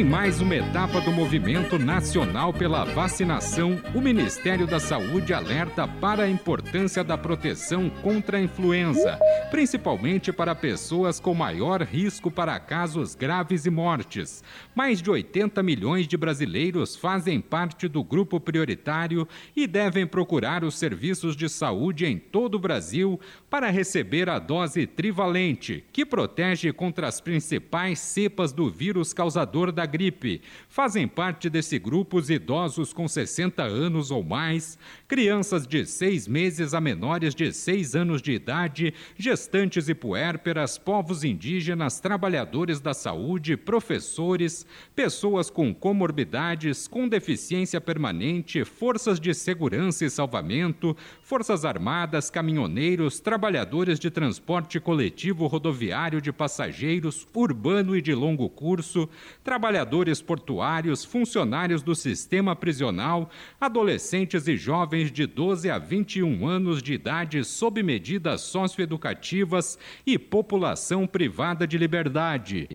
Em mais uma etapa do movimento nacional pela vacinação, o Ministério da Saúde alerta para a importância da proteção contra a influenza, principalmente para pessoas com maior risco para casos graves e mortes. Mais de 80 milhões de brasileiros fazem parte do grupo prioritário e devem procurar os serviços de saúde em todo o Brasil para receber a dose trivalente, que protege contra as principais cepas do vírus causador da gripe. Fazem parte desse grupo os idosos com 60 anos ou mais, crianças de 6 meses a menores de 6 anos de idade, gestantes e puérperas, povos indígenas, trabalhadores da saúde, professores, pessoas com comorbidades, com deficiência permanente, forças de segurança e salvamento, forças armadas, caminhoneiros, trabalhadores de transporte coletivo rodoviário de passageiros, urbano e de longo curso, trabalhadores trabalhadores portuários, funcionários do sistema prisional, adolescentes e jovens de 12 a 21 anos de idade sob medidas socioeducativas e população privada de liberdade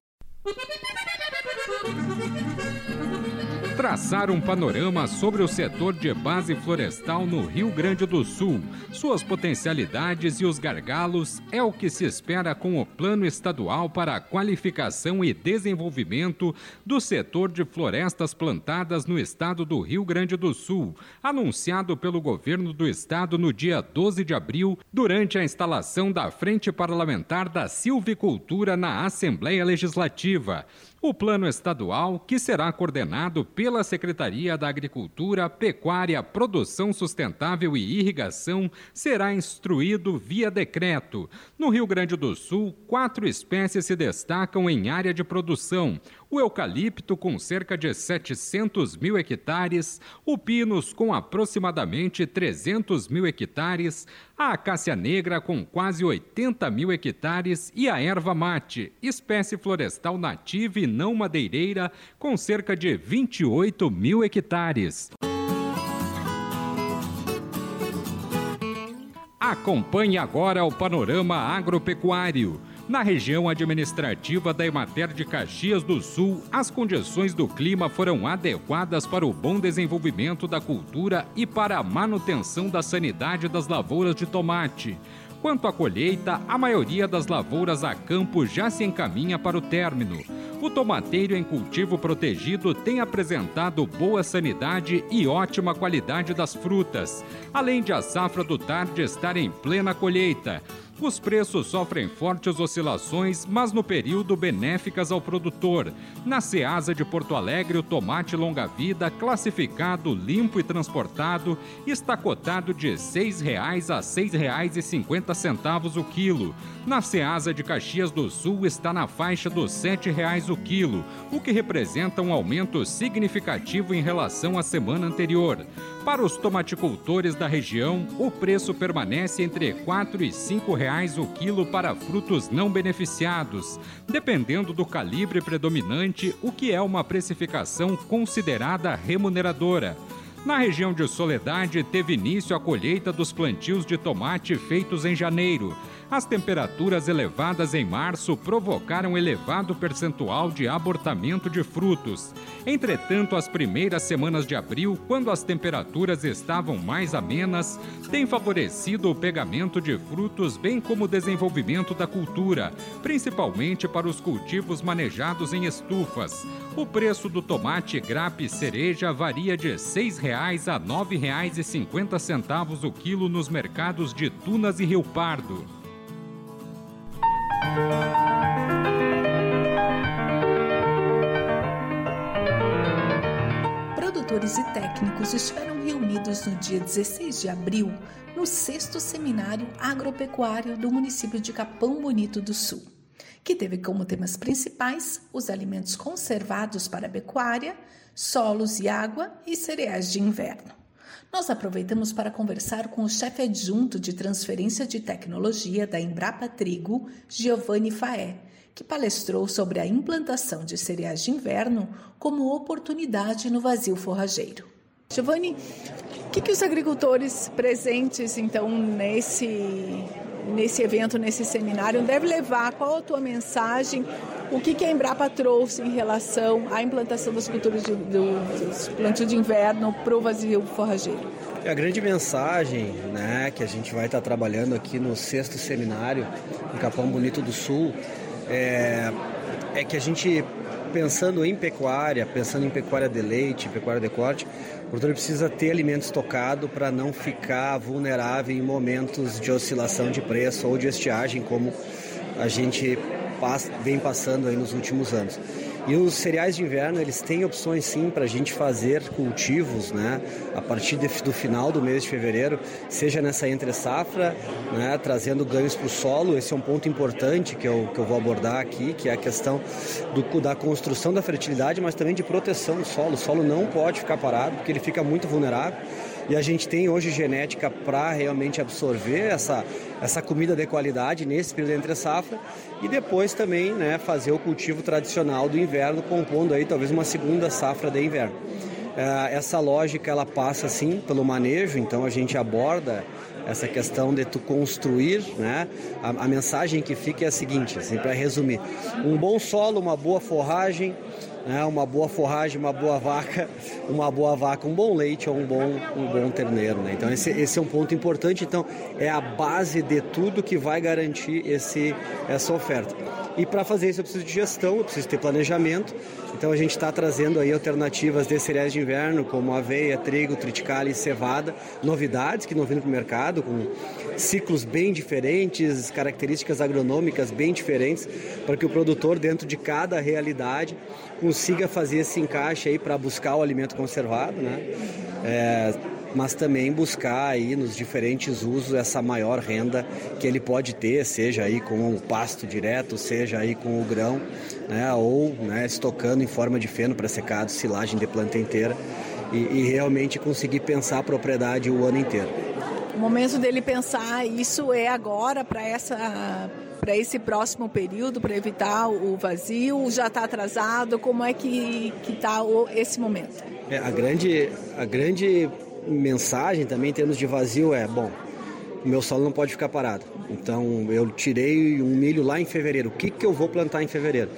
traçar um panorama sobre o setor de base florestal no Rio Grande do Sul, suas potencialidades e os gargalos é o que se espera com o Plano Estadual para a Qualificação e Desenvolvimento do Setor de Florestas Plantadas no Estado do Rio Grande do Sul, anunciado pelo governo do estado no dia 12 de abril, durante a instalação da Frente Parlamentar da Silvicultura na Assembleia Legislativa. O plano estadual, que será coordenado pela Secretaria da Agricultura, Pecuária, Produção Sustentável e Irrigação, será instruído via decreto. No Rio Grande do Sul, quatro espécies se destacam em área de produção: o eucalipto, com cerca de 700 mil hectares, o pinus, com aproximadamente 300 mil hectares, a acácia negra, com quase 80 mil hectares, e a erva mate, espécie florestal nativa e não madeireira, com cerca de 28 mil hectares. Acompanhe agora o panorama agropecuário. Na região administrativa da Emater de Caxias do Sul, as condições do clima foram adequadas para o bom desenvolvimento da cultura e para a manutenção da sanidade das lavouras de tomate. Quanto à colheita, a maioria das lavouras a campo já se encaminha para o término. O tomateiro em cultivo protegido tem apresentado boa sanidade e ótima qualidade das frutas, além de a safra do tarde estar em plena colheita. Os preços sofrem fortes oscilações, mas no período benéficas ao produtor. Na Ceasa de Porto Alegre, o tomate longa-vida, classificado, limpo e transportado, está cotado de R$ 6,00 a R$ 6,50 o quilo. Na Ceasa de Caxias do Sul está na faixa dos R$ 7,00 o quilo, o que representa um aumento significativo em relação à semana anterior. Para os tomaticultores da região, o preço permanece entre R$ 4 e R$ 5 reais o quilo para frutos não beneficiados, dependendo do calibre predominante, o que é uma precificação considerada remuneradora. Na região de Soledade, teve início a colheita dos plantios de tomate feitos em janeiro. As temperaturas elevadas em março provocaram elevado percentual de abortamento de frutos. Entretanto, as primeiras semanas de abril, quando as temperaturas estavam mais amenas, têm favorecido o pegamento de frutos, bem como o desenvolvimento da cultura, principalmente para os cultivos manejados em estufas. O preço do tomate grape cereja varia de R$ 6,00 a R$ 9,50 o quilo nos mercados de Tunas e Rio Pardo. Produtores e técnicos estiveram reunidos no dia 16 de abril no sexto seminário agropecuário do município de Capão Bonito do Sul, que teve como temas principais os alimentos conservados para a pecuária, solos e água e cereais de inverno. Nós aproveitamos para conversar com o chefe adjunto de transferência de tecnologia da Embrapa Trigo, Giovanni Faé, que palestrou sobre a implantação de cereais de inverno como oportunidade no vazio forrageiro. Giovanni, o que, que os agricultores presentes então nesse nesse evento, nesse seminário, deve levar? Qual a tua mensagem? O que, que a Embrapa trouxe em relação à implantação das culturas de, do, dos plantios de inverno para o vazio forrageiro? A grande mensagem né, que a gente vai estar trabalhando aqui no sexto seminário, em Capão Bonito do Sul, é, é que a gente, pensando em pecuária, pensando em pecuária de leite, pecuária de corte, o produtor precisa ter alimento estocado para não ficar vulnerável em momentos de oscilação de preço ou de estiagem, como a gente vem passando aí nos últimos anos. E os cereais de inverno, eles têm opções sim para a gente fazer cultivos, né? A partir de, do final do mês de fevereiro, seja nessa entre safra, né? Trazendo ganhos para o solo. Esse é um ponto importante que eu, que eu vou abordar aqui, que é a questão do, da construção da fertilidade, mas também de proteção do solo. O solo não pode ficar parado, porque ele fica muito vulnerável. E a gente tem hoje genética para realmente absorver essa, essa comida de qualidade nesse período entre safra e depois também né, fazer o cultivo tradicional do inverno, compondo aí talvez uma segunda safra de inverno. É, essa lógica ela passa sim pelo manejo, então a gente aborda essa questão de tu construir, né? A, a mensagem que fica é a seguinte, assim, para resumir: um bom solo, uma boa forragem, né? uma boa forragem, uma boa vaca, uma boa vaca, um bom leite ou um bom, um bom terneiro. Né? Então esse, esse é um ponto importante. Então é a base de tudo que vai garantir esse, essa oferta. E para fazer isso eu preciso de gestão, eu preciso ter planejamento. Então a gente está trazendo aí alternativas de cereais de inverno, como aveia, trigo, triticale e cevada, novidades que não vindo para o mercado, com ciclos bem diferentes, características agronômicas bem diferentes, para que o produtor, dentro de cada realidade, consiga fazer esse encaixe aí para buscar o alimento conservado, né? É, mas também buscar aí nos diferentes usos essa maior renda que ele pode ter, seja aí com o pasto direto, seja aí com o grão, né, ou né, estocando em forma de feno para secado, silagem de planta inteira e, e realmente conseguir pensar a propriedade o ano inteiro. O momento dele pensar isso é agora para essa para esse próximo período, para evitar o vazio? Já está atrasado? Como é que está esse momento? É, a, grande, a grande mensagem também em termos de vazio é, bom, meu solo não pode ficar parado. Então eu tirei um milho lá em fevereiro. O que, que eu vou plantar em fevereiro?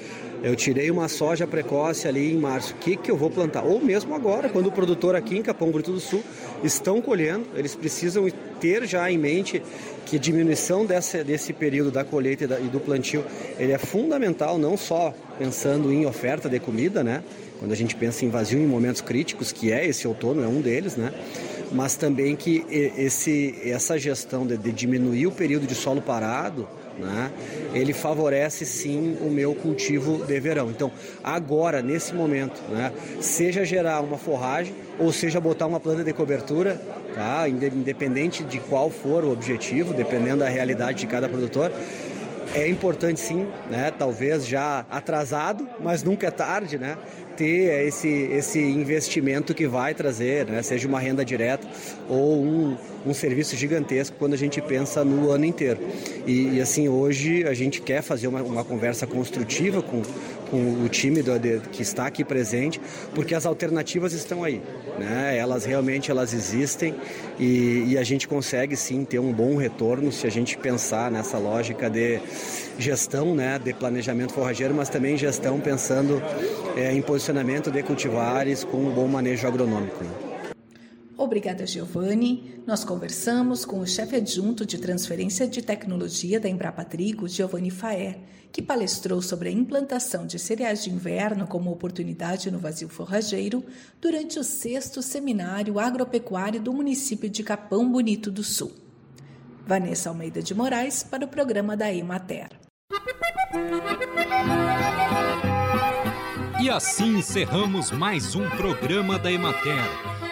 Eu tirei uma soja precoce ali em março. O que, que eu vou plantar? Ou mesmo agora, quando o produtor aqui em Capão Brito do Sul estão colhendo, eles precisam ter já em mente que diminuição dessa, desse período da colheita e, da, e do plantio ele é fundamental, não só pensando em oferta de comida, né? Quando a gente pensa em vazio em momentos críticos, que é esse outono, é um deles, né? Mas também que esse, essa gestão de, de diminuir o período de solo parado, né, ele favorece sim o meu cultivo de verão. Então, agora, nesse momento, né, seja gerar uma forragem ou seja botar uma planta de cobertura, tá, independente de qual for o objetivo, dependendo da realidade de cada produtor, é importante sim, né? Talvez já atrasado, mas nunca é tarde, né? ter esse, esse investimento que vai trazer, né, seja uma renda direta ou um, um serviço gigantesco quando a gente pensa no ano inteiro. E, e assim, hoje a gente quer fazer uma, uma conversa construtiva com, com o time do, que está aqui presente, porque as alternativas estão aí. Né? Elas realmente elas existem e, e a gente consegue sim ter um bom retorno se a gente pensar nessa lógica de gestão, né, de planejamento forrageiro, mas também gestão pensando é, em posicionamento de cultivares com um bom manejo agronômico. Né? Obrigada, Giovanni. Nós conversamos com o chefe adjunto de transferência de tecnologia da Embrapa Trigo, Giovanni Faé, que palestrou sobre a implantação de cereais de inverno como oportunidade no vazio forrageiro durante o sexto seminário agropecuário do município de Capão Bonito do Sul. Vanessa Almeida de Moraes para o programa da Emater. E assim encerramos mais um programa da Emater.